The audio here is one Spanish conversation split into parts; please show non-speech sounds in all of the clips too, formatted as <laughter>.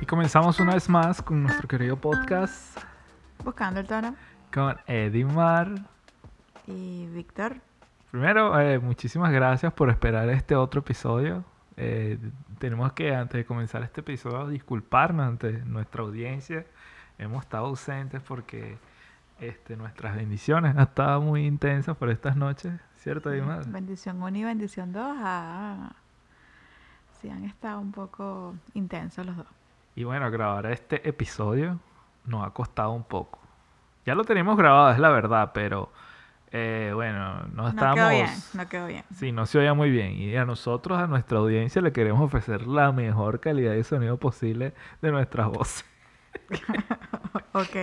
Y comenzamos una vez más con nuestro querido podcast Buscando el tono. con Eddie Mar. Y Víctor. Primero, eh, muchísimas gracias por esperar este otro episodio. Eh, tenemos que, antes de comenzar este episodio, disculparnos ante nuestra audiencia. Hemos estado ausentes porque este, nuestras bendiciones han estado muy intensas por estas noches, ¿cierto, Eddie Mar? Bendición 1 y bendición 2. Ah, sí, han estado un poco intensos los dos. Y bueno, grabar este episodio nos ha costado un poco. Ya lo teníamos grabado, es la verdad, pero eh, bueno, no No estábamos... quedó bien, no quedó bien. Sí, no se oía muy bien. Y a nosotros, a nuestra audiencia, le queremos ofrecer la mejor calidad de sonido posible de nuestras voces. <laughs> ok.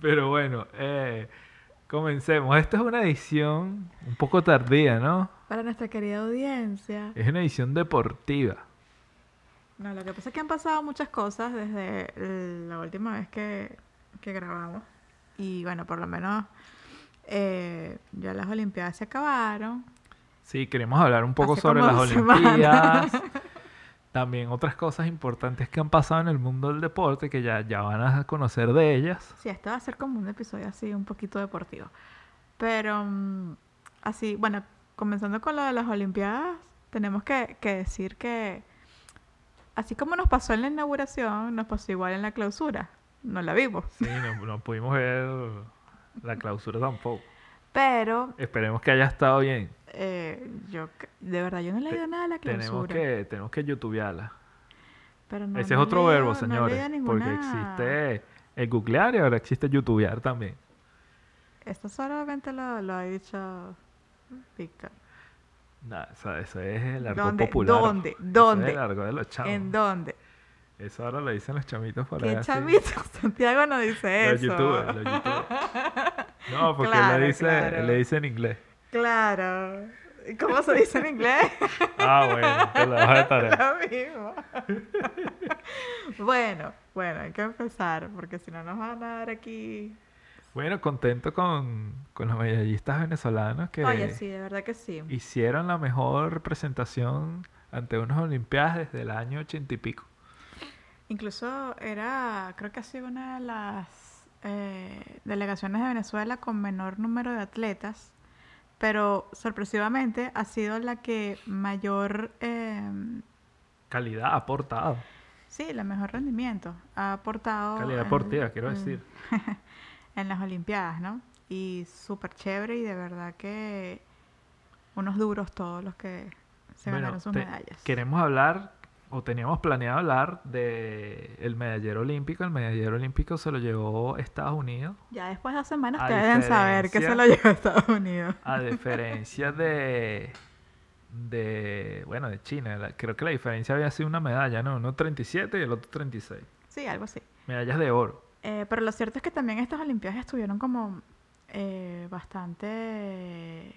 Pero bueno, eh, comencemos. Esta es una edición un poco tardía, ¿no? Para nuestra querida audiencia. Es una edición deportiva. No, lo que pasa es que han pasado muchas cosas desde la última vez que, que grabamos. Y bueno, por lo menos eh, ya las Olimpiadas se acabaron. Sí, queremos hablar un poco Hace sobre las. Olimpiadas. También otras cosas importantes que han pasado en el mundo del deporte que ya, ya van a conocer de ellas. Sí, este va a ser como un episodio así, un poquito deportivo. Pero mm, así, bueno, comenzando con lo de las Olimpiadas, tenemos que, que decir que así como nos pasó en la inauguración, nos pasó igual en la clausura. No la vimos. Sí, no, no pudimos ver la clausura tampoco. Pero Esperemos que haya estado bien. Eh, yo, de verdad, yo no he leído nada de la Tenemos clausura. que, tenemos que youtubearla. Pero no- Ese no es otro leído- verbo, no señores. leído Porque existe el googlear y ahora existe youtubear también. Esto solamente lo, lo ha dicho Víctor. Nada, eso, eso es el argot ¿Dónde? popular. ¿Dónde? Eso es ¿Dónde? el de los. ¿En dónde? Eso ahora lo dicen los chamitos por ahí. ¿Qué así. chamito? <laughs> Santiago no dice Los eso. youtubers, los youtubers. <laughs> No, porque Claro, le, dice, claro. le dice en inglés. Claro. ¿Y ¿Cómo se dice en inglés? <laughs> Ah, bueno, te la vas <laughs> tarea. Lo mismo. <laughs> bueno, bueno, hay que empezar, porque si no nos van a dar aquí. Bueno, contento con, con los medallistas venezolanos que Oye, sí, de verdad que sí. hicieron la mejor representación ante unas Olimpiadas desde el año ochenta y pico. Incluso era, creo que ha sido una de las eh, delegaciones de Venezuela con menor número de atletas, pero sorpresivamente ha sido la que mayor, eh, Calidad aportado. sí, la mejor rendimiento ha aportado. Calidad deportiva, quiero en- decir. <laughs> en las Olimpiadas, ¿no? Y súper chévere y de verdad que unos duros todos los que se Bueno, ganaron sus medallas. Queremos hablar, o teníamos planeado hablar, de el medallero olímpico. El medallero olímpico se lo llevó Estados Unidos. Ya después de dos semanas ustedes deben saber que se lo llevó Estados Unidos. A diferencia de, de, bueno, de China. La- creo que la diferencia había sido una medalla, ¿no? Uno 37 y el otro 36. Sí, algo así. Medallas de oro. Eh, pero lo cierto es que también estas Olimpiadas estuvieron como eh, bastante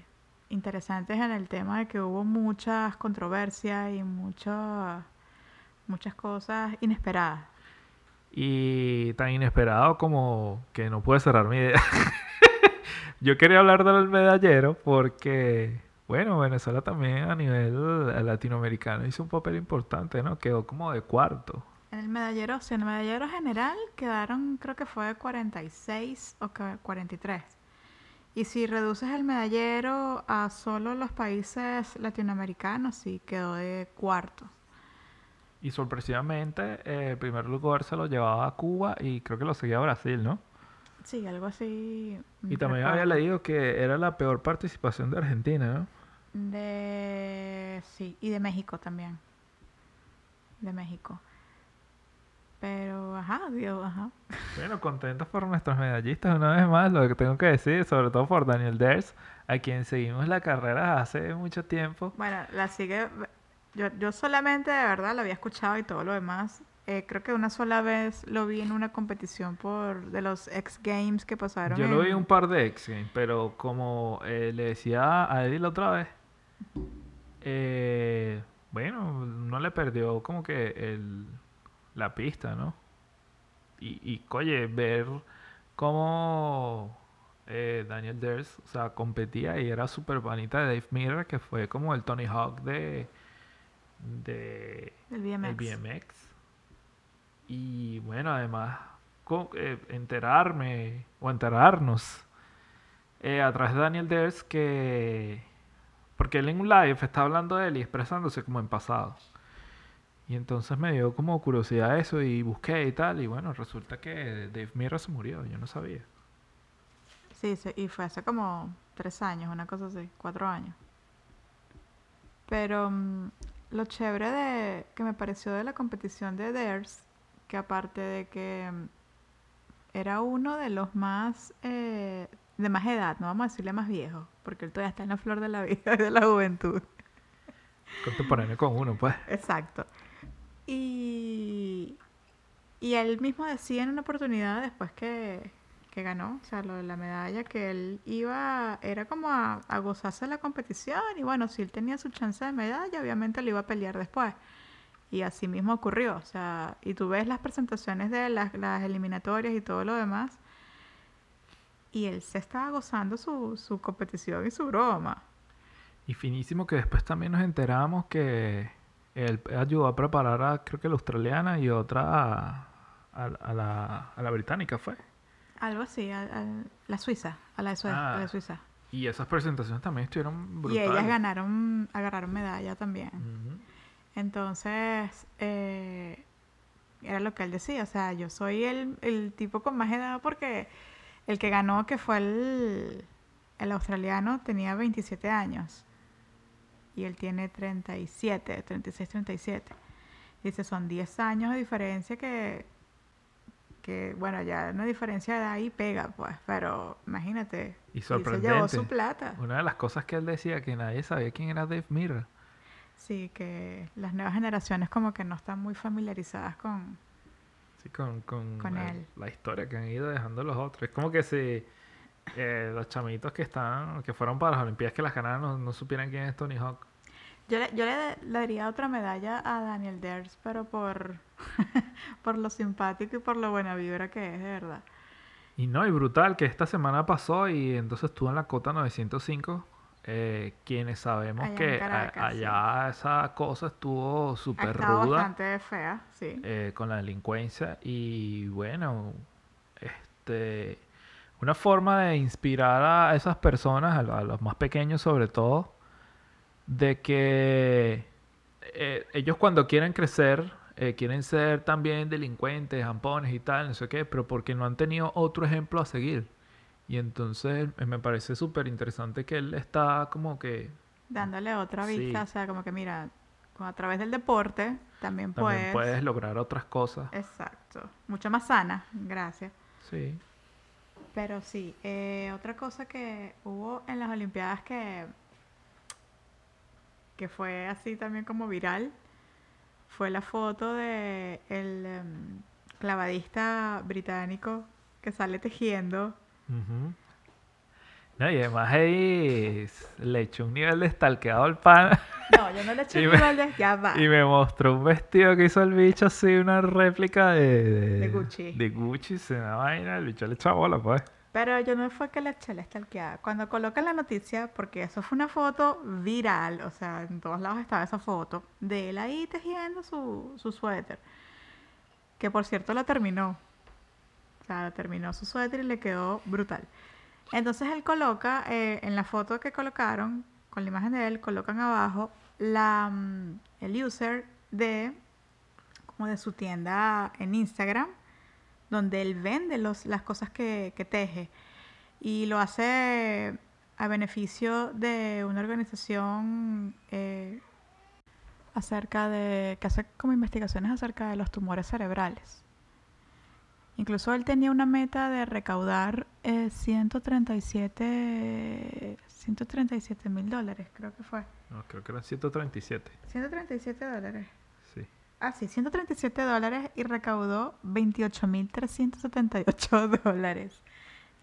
interesantes en el tema de que hubo muchas controversias y muchas muchas cosas inesperadas. Y tan inesperado como que no pude cerrar mi idea. <laughs> Yo quería hablar del medallero porque, bueno, Venezuela también a nivel latinoamericano hizo un papel importante, ¿no? Quedó como de cuarto. En el medallero, sí, en el medallero general quedaron, creo que fue 46 o que- 43. Y si reduces el medallero a solo los países latinoamericanos, sí, quedó de cuarto. Y sorpresivamente, eh, el primer lugar se lo llevaba a Cuba y creo que lo seguía Brasil, ¿no? Sí, algo así. Y también había leído que era la peor participación de Argentina, ¿no? De... Sí, y de México también. De México. Pero, ajá, Dios, ajá. Bueno, contentos por nuestros medallistas una vez más, lo que tengo que decir, sobre todo por Daniel Ders, a quien seguimos la carrera hace mucho tiempo. Bueno, la sigue. Yo, yo solamente de verdad lo había escuchado y todo lo demás. Eh, creo que una sola vez lo vi en una competición por de los X Games que pasaron. Yo lo vi un par de X Games, pero como eh, le decía a Eddie la otra vez, eh, bueno, no le perdió como que el, la pista, ¿no? Y, y oye, ver cómo eh, Daniel Ders, o sea, competía y era súper panita de Dave Mirra, que fue como el Tony Hawk de, de El el BMX. Y bueno, además, eh, enterarme o enterarnos eh, a través de Daniel Ders que. Porque él en un live está hablando de él y expresándose como en pasado. Y entonces me dio como curiosidad eso y busqué y tal. Y bueno, resulta que Dave Mirra se murió, yo no sabía. Sí, sí, y fue hace como tres años, una cosa así, cuatro años. Pero mm, lo chévere de, que me pareció de la competición de Dares, que aparte de que mm, era uno de los más, eh, de más edad, no vamos a decirle más viejo, porque él todavía está en la flor de la vida y de la juventud. Contemporáneo con uno, pues. Exacto. Y, y él mismo decía en una oportunidad después que, que ganó, o sea, lo de la medalla, que él iba, era como a, a gozarse la competición y bueno, si él tenía su chance de medalla, obviamente lo iba a pelear después. Y así mismo ocurrió, o sea, y tú ves las presentaciones de las, eliminatorias y todo lo demás, y él se estaba gozando su, competición y su broma. Y finísimo que después también nos enteramos que él ayudó a preparar a, creo que la australiana y otra a la, a la británica, fue. Algo así, a, a la Suiza, a la de, Sue- a la de Ah, Suiza. Y esas presentaciones también estuvieron Y brutales. ellas ganaron, agarraron medalla también. Entonces, eh, era lo que él decía, o sea, yo soy el, el tipo con más edad porque el que ganó, que fue el, el australiano, tenía 27 años. Y él tiene 37, 36, 37. Dice, son 10 años de diferencia que, que bueno, ya una diferencia de ahí pega, pues, pero imagínate. Y se llevó su plata. Una de las cosas que él decía que nadie sabía quién era Dave Mirra. Sí, que las nuevas generaciones como que no están muy familiarizadas con... Sí, con, con, Con el- él. la historia que han ido dejando los otros. Es como que si eh, los chamitos que están, que fueron para las Olimpiadas que las ganaron no, no supieran quién es Tony Hawk. Yo le, yo le, le daría otra medalla a Daniel Ders, pero por, <laughs> por lo simpático y por lo buena vibra que es, de verdad. Y no, y brutal que esta semana pasó y entonces estuvo en la cota 905. eh, quienes sabemos Allá que a- Caracas, sí. allá esa cosa estuvo súper ruda bastante fea, sí. eh, con la delincuencia y bueno, este, una forma de inspirar a esas personas, a los más pequeños sobre todo, de que eh, ellos cuando quieren crecer, eh, quieren ser también delincuentes, jampones y tal, no sé qué, pero porque no han tenido otro ejemplo a seguir. Y entonces eh, me parece súper interesante que él está como que Dándole otra Sí. vista, o sea, como que mira, a través del deporte también, también puedes... puedes lograr otras cosas. Exacto. Mucho más sana, gracias. Sí. Pero sí, eh, otra cosa que hubo en las Olimpiadas que, que fue así también como viral fue la foto de el em, clavadista británico que sale tejiendo. No, y además ahí le echó un nivel de stalkeado al pan <laughs> No, yo no le eché me- nivel de... Ya va. y me mostró un vestido que hizo el bicho así, una réplica de, De Gucci. De Gucci, se una vaina, el bicho le echó bola, pues. Pero yo no fue que la stalkeada. Cuando colocan la noticia, porque eso fue una foto viral, o sea, en todos lados estaba esa foto, de él ahí tejiendo su, su suéter. Que por cierto la terminó. O sea, terminó su suéter y le quedó brutal. Entonces él coloca, eh, en la foto que colocaron, con la imagen de él, colocan abajo la, mm, el user de, como de su tienda en Instagram, donde él vende los, las cosas que, que teje. Y lo hace a beneficio de una organización eh, acerca de, que hace como investigaciones acerca de los tumores cerebrales. Incluso él tenía una meta de recaudar eh, 137 137 mil dólares, creo que fue. No, creo que eran 137. 137 dólares. Ah, sí, 137 dólares y recaudó 28.378 <laughs> dólares.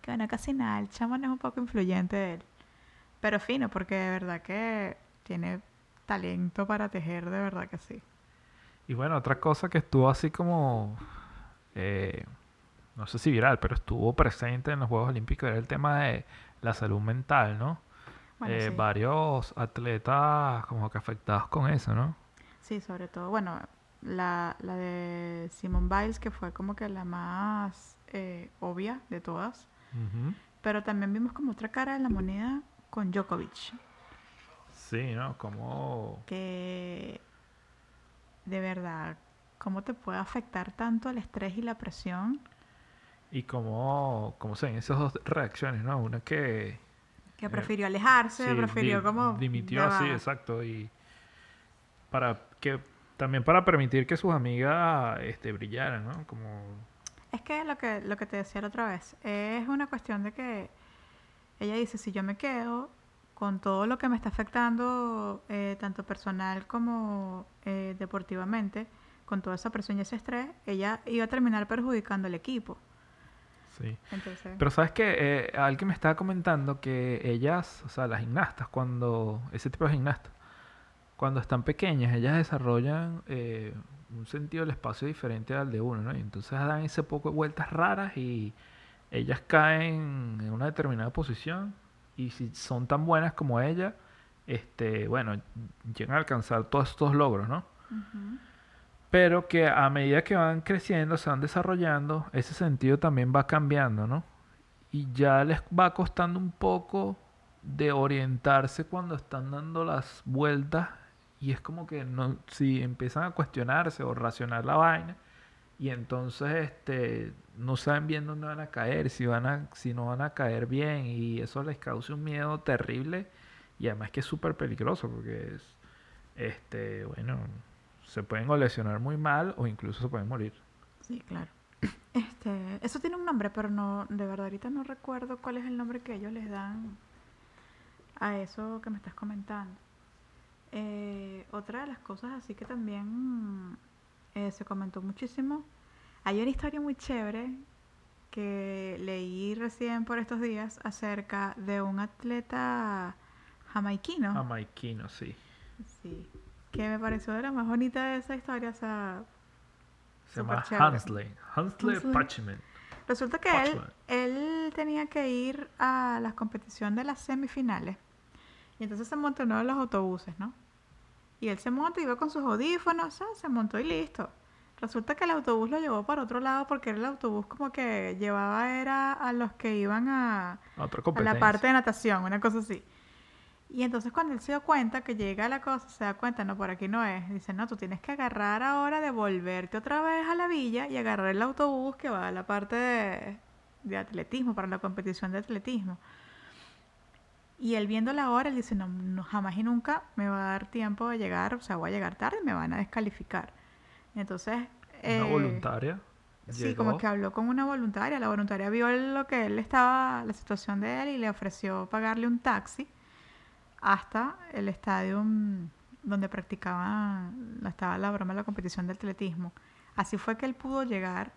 Que bueno, casi nada, el chamán es un poco influyente de él. Pero fino, porque de verdad que tiene talento para tejer, de verdad que sí. Y bueno, otra cosa que estuvo así como, eh, no sé si viral, pero estuvo presente en los Juegos Olímpicos era el tema de la salud mental, ¿no? Bueno, Eh, sí. varios atletas como que afectados con eso, ¿no? Sí, sobre todo, bueno, la, la de Simone Biles, que fue como que la más eh, obvia de todas. Pero también vimos como otra cara de la moneda con Djokovic, Sí, ¿no? Como... que de verdad, ¿cómo te puede afectar tanto el estrés y la presión? Y como, como se ven esas dos reacciones, ¿no? Una que... Que Eh, prefirió alejarse, sí, prefirió di- como... Dimitió, sí, exacto. Y para que... También para permitir que sus amigas este, brillaran, ¿no? Como... Es que lo que lo que te decía la otra vez, es una cuestión de que ella dice, si yo me quedo con todo lo que me está afectando, eh, tanto personal como eh, deportivamente, con toda esa presión y ese estrés, ella iba a terminar perjudicando al equipo. Sí. Entonces, Pero sabes que alguien me estaba comentando que ellas, o sea, las gimnastas, cuando, ese tipo de gimnastas, cuando están pequeñas, ellas desarrollan eh, un sentido del espacio diferente al de uno, ¿no? Y entonces dan ese poco de vueltas raras y ellas caen en una determinada posición y si son tan buenas como ella, este, bueno, llegan a alcanzar todos estos logros, ¿no? Pero que a medida que van creciendo, se van desarrollando, ese sentido también va cambiando, ¿no? Y ya les va costando un poco de orientarse cuando están dando las vueltas. Y es como que no, si empiezan a cuestionarse o racionar la vaina, y entonces este, no saben bien dónde van a caer, si, van a, si no van a caer bien, y eso les causa un miedo terrible. Y además que es súper peligroso, porque es, este, bueno, se pueden lesionar muy mal o incluso se pueden morir. sí, claro. <coughs> Este, eso tiene un nombre, pero no, de verdad ahorita no recuerdo cuál es el nombre que ellos les dan a eso que me estás comentando. Eh, otra de las cosas así que también eh, se comentó muchísimo, hay una historia muy chévere que leí recién por estos días acerca de un atleta jamaiquino. Jamaiquino, sí. Sí, que me pareció de la más bonita de esa historia, o sea, Se llama chévere. Hansley. Hansley Hansley. Patchman. Resulta que él, él tenía que ir a la competición de las semifinales. Y entonces se montó en uno de los autobuses, ¿no? Y él se monta, iba con sus audífonos, ah, se montó y listo. Resulta que el autobús lo llevó para otro lado porque era el autobús como que llevaba era a los que iban a, la parte de natación, una cosa así. Y entonces cuando él se dio cuenta que llega la cosa, se da cuenta, no, por aquí no es. Dice, no, tú tienes que agarrar ahora, devolverte otra vez a la villa y agarrar el autobús que va a la parte de, de atletismo, para la competición de atletismo. Y él viendo la hora, él dice, no, no, jamás y nunca me va a dar tiempo de llegar, o sea, voy a llegar tarde y me van a descalificar. Entonces... Una eh, voluntaria. Sí, como llegó. que habló con una voluntaria. La voluntaria vio lo que él estaba, la situación de él y le ofreció pagarle un taxi hasta el estadio mm, donde practicaban, estaba la broma de la competición de atletismo. Así fue que él pudo llegar.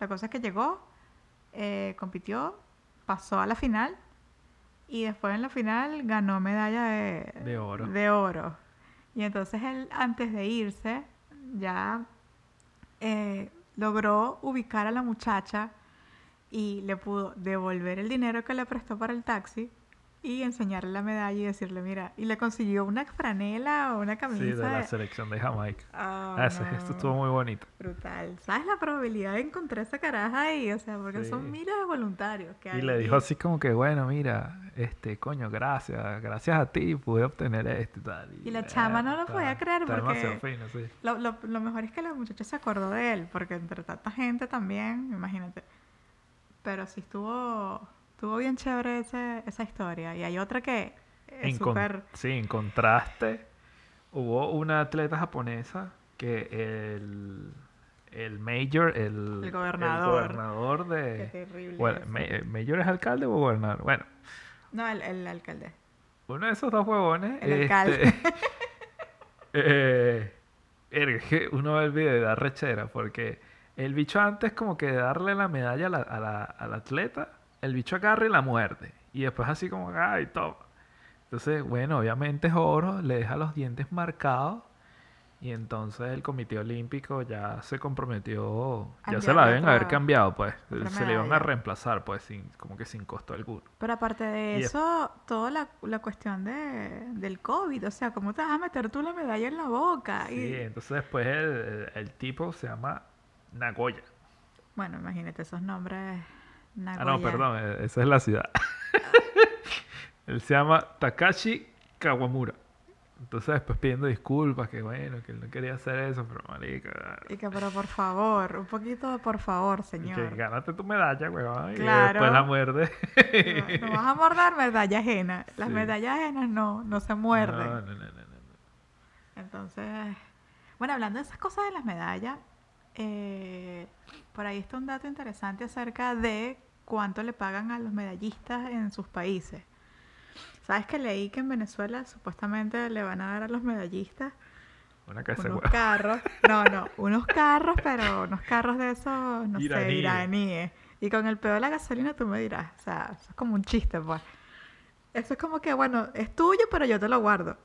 La cosa es que llegó, eh, compitió, pasó a la final y después en la final ganó medalla de, De oro. de oro. Y entonces él, antes de irse, ya eh, logró ubicar a la muchacha y le pudo devolver el dinero que le prestó para el taxi y enseñarle la medalla y decirle, mira, y le consiguió una franela o una camisa. Sí, de la selección de Jamaica. Ah, ese no, gesto estuvo muy bonito. Brutal. ¿Sabes la probabilidad de encontrar esa caraja ahí? O sea, porque Sí. son miles de voluntarios que Y hay. le dijo así como que, bueno, mira, este, coño, gracias, gracias a ti pude obtener esto y tal. Y la chama no lo podía creer está porque- demasiado fino, sí. Lo, lo, lo mejor es que la muchacha se acordó de él, porque entre tanta gente también, imagínate. Pero sí estuvo, estuvo bien chévere ese- esa historia. Y hay otra que es súper... Sí, en contraste, hubo una atleta japonesa que el, el mayor, el, El gobernador. gobernador Qué de... terrible Bueno, eso. ma- eh, mayor es alcalde o gobernador. Bueno, No, el, el alcalde. uno de esos dos huevones. El alcalde. este, <laughs> eh, es que uno ve el video y da rechera porque el bicho antes como que darle la medalla a la, a la- atleta, el bicho agarra y la muerde. Y después así como, ay, toma. Entonces, bueno, obviamente es oro, le deja los dientes marcados. Y entonces el Comité Olímpico ya se comprometió, ya se la deben haber cambiado, pues. Se le iban a reemplazar, pues, sin, como que sin costo alguno. Pero aparte de Y es- eso, toda la, la cuestión de, del COVID, o sea, ¿cómo te vas a meter tú la medalla en la boca? Sí, Y, entonces después el, el- el tipo se llama Nagoya. bueno, imagínate esos nombres. Ah, no, perdón, eh, esa es la ciudad. <laughs> él se llama Takashi Kawamura. Entonces después pidiendo disculpas, que bueno, que él no quería hacer eso, pero marica, Y que, pero por favor, un poquito de por favor, y que señor. gánate tu medalla, weón, y Claro. después la muerde. No, no vas a morder medalla ajena. Las Sí. medallas ajenas no, no se muerden. No, no, no, no, no, no. Entonces, bueno, hablando de esas cosas de las medallas, eh, por ahí está un dato interesante acerca de cuánto le pagan a los medallistas en sus países. ¿Sabes que leí que en Venezuela supuestamente le van a dar a los medallistas Una casa unos carros? No, no, unos carros, pero unos carros de esos, no sé, Iraníes. iraníes. Y con el peor de la gasolina tú me dirás, o sea, eso es como un chiste, pues. Eso es como que, bueno, es tuyo, pero yo te lo guardo.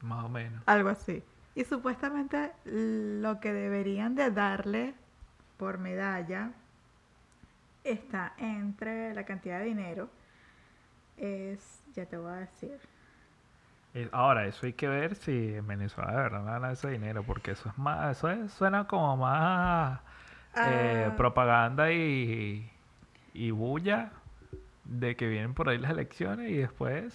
Más o menos. Algo así. Y supuestamente lo que deberían de darle por medalla está entre la cantidad de dinero. Es, ya te voy a decir. Eh, Ahora, eso hay que ver si en Venezuela de verdad gana ese dinero, porque eso es más, eso es- suena como más eh, Ah. propaganda y, y bulla de que vienen por ahí las elecciones y después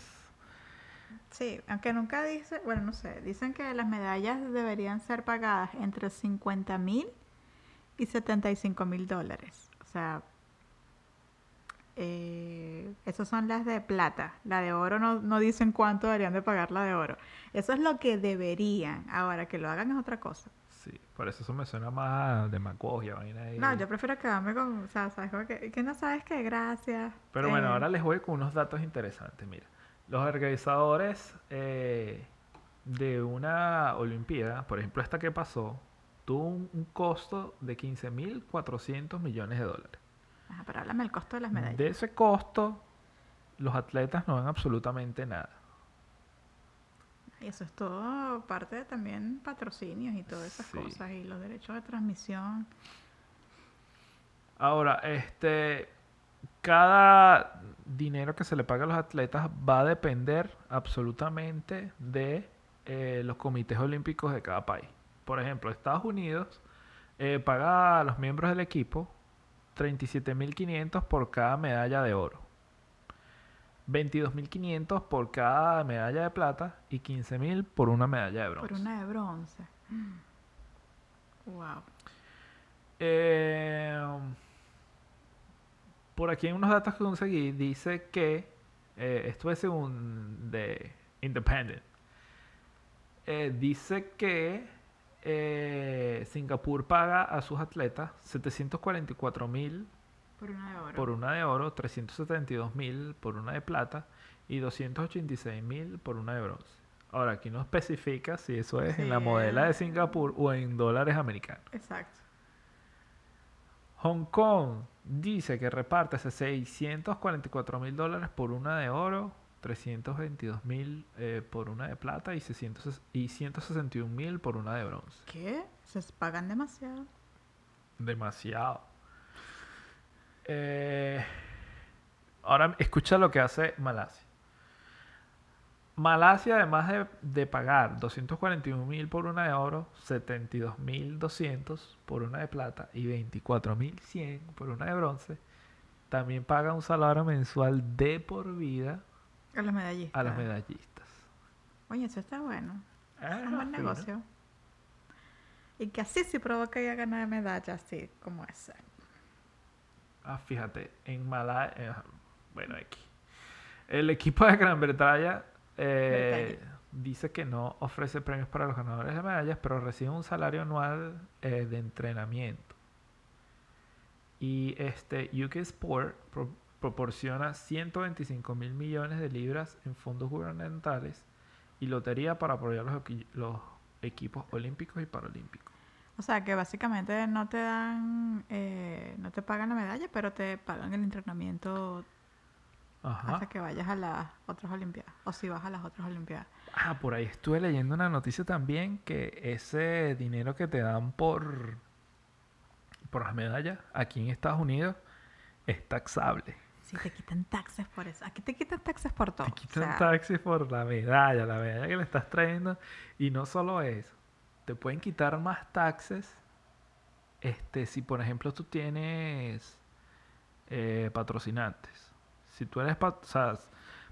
Sí, aunque nunca dice, bueno, no sé, dicen que las medallas deberían ser pagadas entre 50 mil y 75 mil dólares. O sea, eh, esas son las de plata. La de oro no, no dicen cuánto deberían de pagar la de oro. Eso es lo que deberían. Ahora, que lo hagan es otra cosa. sí, por eso eso me suena más demagogia, vaina ahí. No, yo prefiero quedarme con, o sea, ¿sabes? Que, que no sabes qué, gracias. Pero bueno, Eh, ahora les voy con unos datos interesantes. Mira, los organizadores eh, de una Olimpiada, por ejemplo esta que pasó, tuvo un, un costo de 15.400 millones de dólares. Ajá, pero háblame el costo de las medallas. De ese costo, los atletas no ven absolutamente nada. Y eso es todo parte de también patrocinios y todas esas Sí. cosas y los derechos de transmisión. Ahora, este, cada dinero que se le paga a los atletas va a depender absolutamente de eh, los comités olímpicos de cada país. Por ejemplo, Estados Unidos eh, paga a los miembros del equipo 37.500 por cada medalla de oro, 22.500 por cada medalla de plata y 15.000 por una medalla de bronce. Por una de bronce. Wow. Eh, por aquí hay unos datos que conseguí. Dice que eh, esto es según de Independent. Eh, dice que eh, Singapur paga a sus atletas 744 mil Por una de oro. por una de oro, 372 mil por una de plata y 286 mil por una de bronce. Ahora, aquí no especifica si eso es en la modela de. Singapur o en dólares americanos. Exacto. Hong Kong dice que reparte 644 mil dólares por una de oro, 322 mil eh, por una de plata y, 600 y 161 mil por una de bronce. ¿Qué? Se pagan demasiado. Demasiado. Eh, ahora escucha lo que hace Malasia. Malasia, además de, de pagar 241 mil por una de oro, 72 mil 200 por una de plata y 24 mil 100 por una de bronce, también paga un salario mensual de por vida A los medallistas. a los medallistas. Oye, eso está bueno. Ah, Es un buen negocio. Y que así sí provoca ya ganar medallas, así como esa. Ah, fíjate, en Malasia, bueno, aquí. El equipo de Gran Bretaña eh, dice que no ofrece premios para los ganadores de medallas, pero recibe un salario anual eh, de entrenamiento. Y este UK Sport pro- proporciona 125 mil millones de libras en fondos gubernamentales y lotería para apoyar los, equi- los equipos olímpicos y paralímpicos. O sea, que básicamente no te dan, eh, no te pagan la medalla, pero te pagan el entrenamiento Ajá. hasta que vayas a las otras Olimpiadas. O si vas a las otras Olimpiadas. Ah, por ahí estuve leyendo una noticia también que ese dinero que te dan por, por las medallas aquí en Estados Unidos es taxable. Si te quitan taxes por eso. Aquí te quitan taxes por todo. Te O quitan sea, taxis por la medalla, la medalla que le estás trayendo. Y no solo eso, te pueden quitar más taxes este, si por ejemplo tú tienes eh, patrocinantes. Si tú eres, o sea,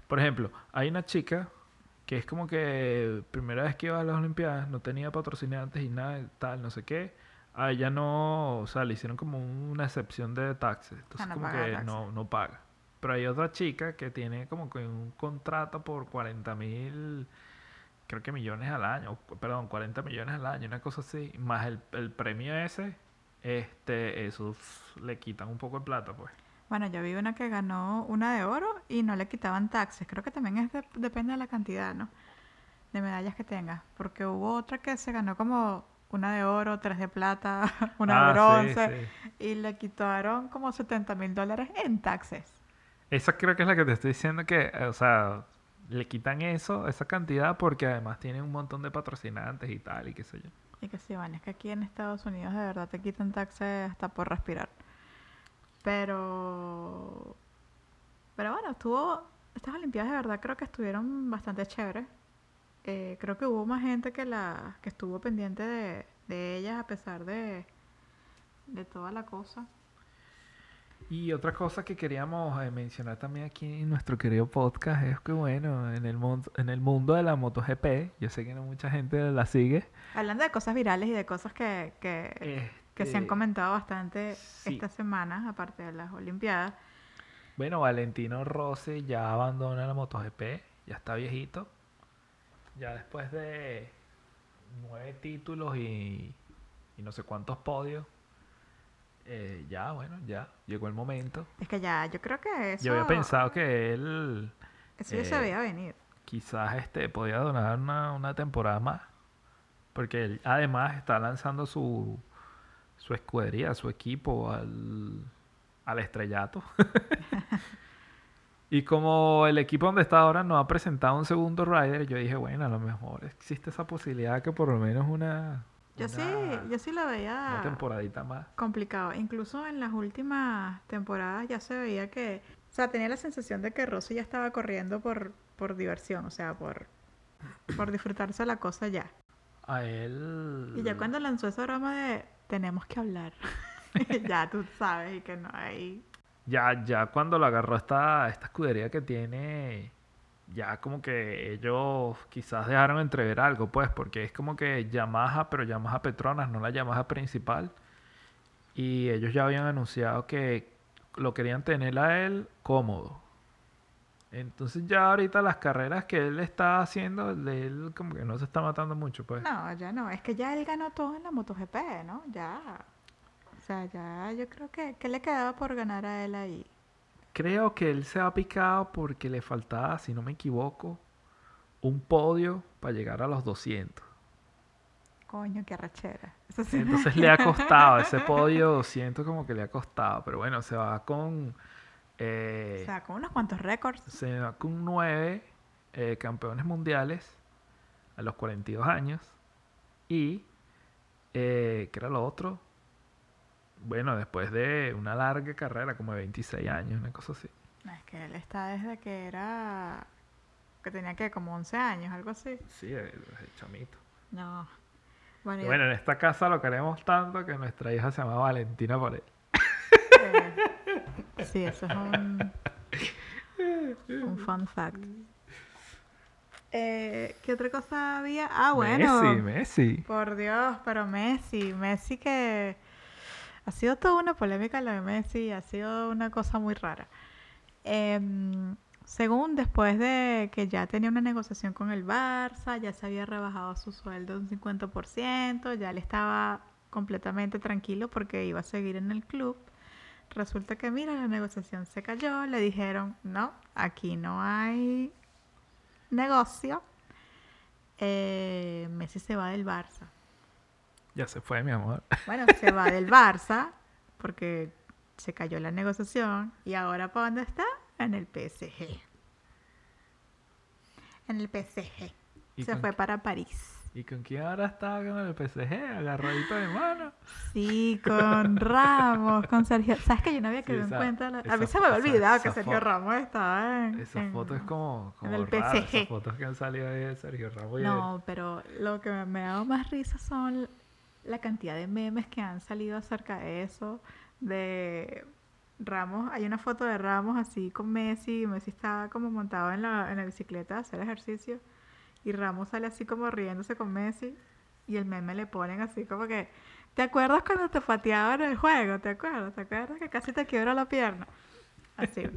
por ejemplo, hay una chica que es como que primera vez que iba a las Olimpiadas no tenía patrocinantes y nada tal, no sé qué. A ella no, o sea, le hicieron como una excepción de taxes. Entonces no como que taxes. no, no paga. Pero hay otra chica que tiene como que un contrato por 40 mil, creo que millones al año, perdón, 40 millones al año, una cosa así, más el, el premio ese, este, eso le quitan un poco de plata, pues. Bueno, yo vi una que ganó una de oro y no le quitaban taxes. Creo que también es de- depende de la cantidad, ¿no? De medallas que tengas. Porque hubo otra que se ganó como una de oro, tres de plata, <laughs> una de Ah, sí, bronce. sí. Y le quitaron como 70 mil dólares en taxes. Esa creo que es la que te estoy diciendo que, eh, o sea, le quitan eso, esa cantidad, porque además tiene un montón de patrocinantes y tal, y qué sé yo. Y que sí, van, es que aquí en Estados Unidos de verdad te quitan taxes hasta por respirar. Pero. Pero bueno, estuvo. Estas Olimpiadas de verdad creo que estuvieron bastante chéveres. Eh, creo que hubo más gente que la que estuvo pendiente de, de ellas a pesar de, de toda la cosa. Y otra cosa que queríamos eh, mencionar también aquí en nuestro querido podcast es que, bueno, en el, mundo, en el mundo de la MotoGP, yo sé que no mucha gente la sigue. Hablando de cosas virales y de cosas que, que, que se han este, comentado bastante sí. esta semana, aparte de las Olimpiadas. Bueno, Valentino Rossi ya abandona la MotoGP, ya está viejito. Ya después de nueve títulos y, y no sé cuántos podios, eh, ya, bueno, ya llegó el momento. Es que ya, yo creo que eso. Yo había pensado que él Eso ya se eh, veía venir. quizás este podía donar una, una temporada más. Porque él además está lanzando su, su escudería, su equipo al, al estrellato. <laughs> y como el equipo donde está ahora no ha presentado un segundo rider, yo dije, bueno, a lo mejor existe esa posibilidad que por lo menos una, Yo sí, una- yo sí lo una veía temporadita más. complicado. Incluso en las últimas temporadas ya se veía que, o sea, tenía la sensación de que Rossi ya estaba corriendo por, por diversión, o sea, por, por disfrutarse la cosa ya. A él... Y ya cuando lanzó esa broma de tenemos que hablar, <laughs> ya tú sabes y que no hay... Ya, ya cuando lo agarró esta, esta escudería que tiene, ya como que ellos quizás dejaron entrever algo, pues, porque es como que Yamaha, pero Yamaha Petronas, no la Yamaha principal. Y ellos ya habían anunciado que lo querían tener a él cómodo. Entonces ya ahorita las carreras que él está haciendo, él como que no se está matando mucho, pues. No, ya no, es que ya él ganó todo en la MotoGP, ¿no? Ya. O sea, ya yo creo que, que le quedaba por ganar a él ahí. Creo que él se ha picado porque le faltaba, si no me equivoco, un podio para llegar a los 200. Coño, qué arrechera. Eso sí. Entonces le ha costado, ese <laughs> podio 200 como que le ha costado, pero bueno, se va con, eh, O sea, con unos cuantos récords. se va con nueve eh, campeones mundiales a los 42 años y, eh, ¿qué era lo otro? Bueno, después de una larga carrera, como de 26 años, una cosa así. Es que él está desde que era. que tenía que como 11 años, algo así. Sí, el, el chamito. No. Bueno, Y y- bueno, en esta casa lo queremos tanto que nuestra hija se llama Valentina por él. eh, sí, eso es un. un fun fact. Eh, ¿Qué otra cosa había? Ah, bueno. Messi, Messi. Por Dios, pero Messi, Messi que ha sido toda una polémica lo de Messi, ha sido una cosa muy rara. Em, según después de que ya tenía una negociación con el Barça, ya se había rebajado su sueldo un 50%, ya él estaba completamente tranquilo porque iba a seguir en el club. Resulta que, mira, la negociación se cayó, le dijeron, no, aquí no hay negocio. Eh, Messi se va del Barça. Ya se fue, mi amor. Bueno, se va del Barça porque se cayó la negociación y ahora ¿para dónde está? en el PSG. En el PSG. ¿Y Se fue para París. ¿Y con quién ahora está con el PSG? Agarradito de mano. Sí, con Ramos, con Sergio. ¿Sabes que yo no había Sí, quedado esa- en cuenta? la- A mí se me había esa- olvidado que Sergio Ramos estaba en. Esa en- foto es como, como el rara, PSG. Esas fotos que han salido ahí de Sergio Ramos. y No, pero lo que me ha dado más risa son la cantidad de memes que han salido acerca de eso. De Ramos, hay una foto de Ramos así con Messi. Messi está como montado en la, en la bicicleta a hacer ejercicio. Y Ramos sale así como riéndose con Messi. Y el meme le ponen así como que. ¿Te acuerdas cuando te pateaban el juego? ¿Te acuerdas? ¿Te acuerdas que casi te quiebra la pierna? Así.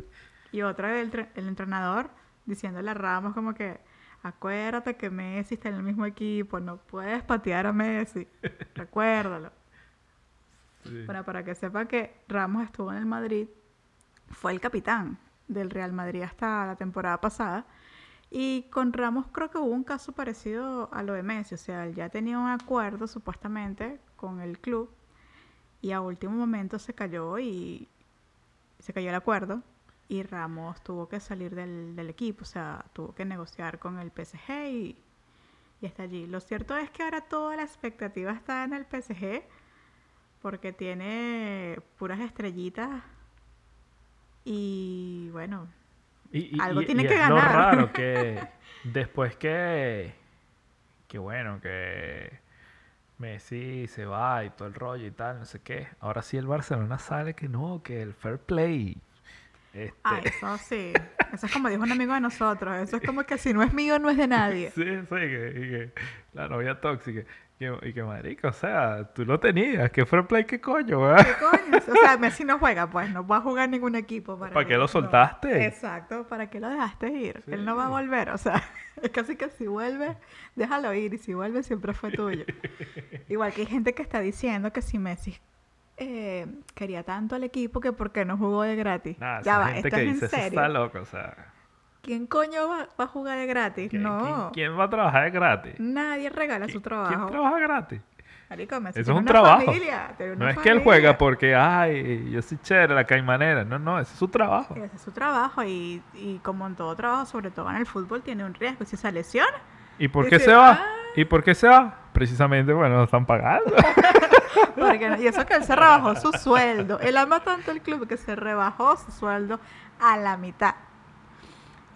Y otro el, tre- el entrenador diciéndole a Ramos como que acuérdate que Messi está en el mismo equipo, no puedes patear a Messi, <laughs> recuérdalo. Sí. Bueno, para que sepa que Ramos estuvo en el Madrid, fue el capitán del Real Madrid hasta la temporada pasada. Y con Ramos creo que hubo un caso parecido a lo de Messi, o sea, él ya tenía un acuerdo supuestamente con el club y a último momento se cayó y se cayó el acuerdo y Ramos tuvo que salir del, del equipo, o sea, tuvo que negociar con el PSG y, y está allí. Lo cierto es que ahora toda la expectativa está en el PSG porque tiene puras estrellitas y bueno, Y, y- Algo y- tiene y que es lo ganar. raro <laughs> que después que, que bueno, que Messi se va y todo el rollo y tal, no sé qué, ahora sí el Barcelona sale que no, que el fair play. Este, ah, eso sí, eso es como dijo un amigo de nosotros, eso es como que si no es mío no es de nadie. sí, sí, que, y que la novia tóxica. que- y que marico, o sea, tú lo tenías, que fair play, qué coño, ¿verdad? ¿Qué coño? O sea, Messi no juega, pues no va a jugar ningún equipo. ¿Para, ¿Para qué lo no. soltaste? Exacto, ¿para qué lo dejaste ir? Él no va a volver, o sea, <laughs> es casi que si vuelve, déjalo ir y si vuelve siempre fue tuyo. <laughs> Igual que hay gente que está diciendo que si Messi eh, quería tanto al equipo que por qué no jugó de gratis. Ya va, gente esto que es en dice eso serio. está loco, o sea, ¿Quién coño va, va a jugar de gratis? ¿quién, no, quién- quién va a trabajar de gratis? nadie regala ¿Qui- su ¿Quién trabajo. trabaja gratis? Marico, Messi Eso es un una trabajo. familia, No es que él juega porque, ay, yo soy chévere, la caimanera. No, no, ese es su trabajo. Ese es su trabajo y, y como en todo trabajo, sobre todo en el fútbol, tiene un riesgo. Si se lesiona, ¿Y por qué se va? va. ¿Y por qué se va? Precisamente, bueno, lo están pagando. <laughs> porque no- y eso que él se rebajó su sueldo. Él ama tanto el club que se rebajó su sueldo a la mitad.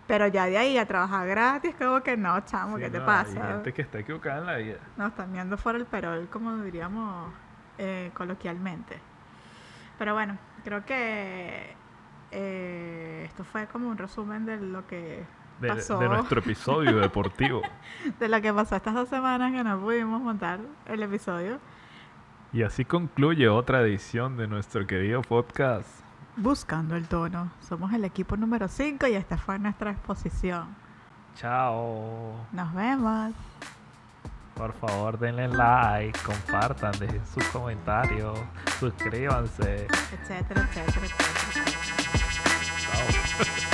Pero ya de ahí a trabajar gratis, como que no, chamo, Sí, ¿qué te no, pasa? Hay gente que está equivocada en la vida. No, están viendo fuera el perol, como diríamos eh, coloquialmente. Pero bueno, creo que eh, esto fue como un resumen de lo que De, pasó. de nuestro episodio deportivo. <laughs> de lo que pasó estas dos semanas que no pudimos montar el episodio. Y así concluye otra edición de nuestro querido podcast. Buscando el tono. Somos el equipo número 5 y esta fue nuestra exposición. Chao. Nos vemos. Por favor, denle like, compartan, dejen sus comentarios, suscríbanse. Etcétera, etcétera, etcétera. Chao. <laughs>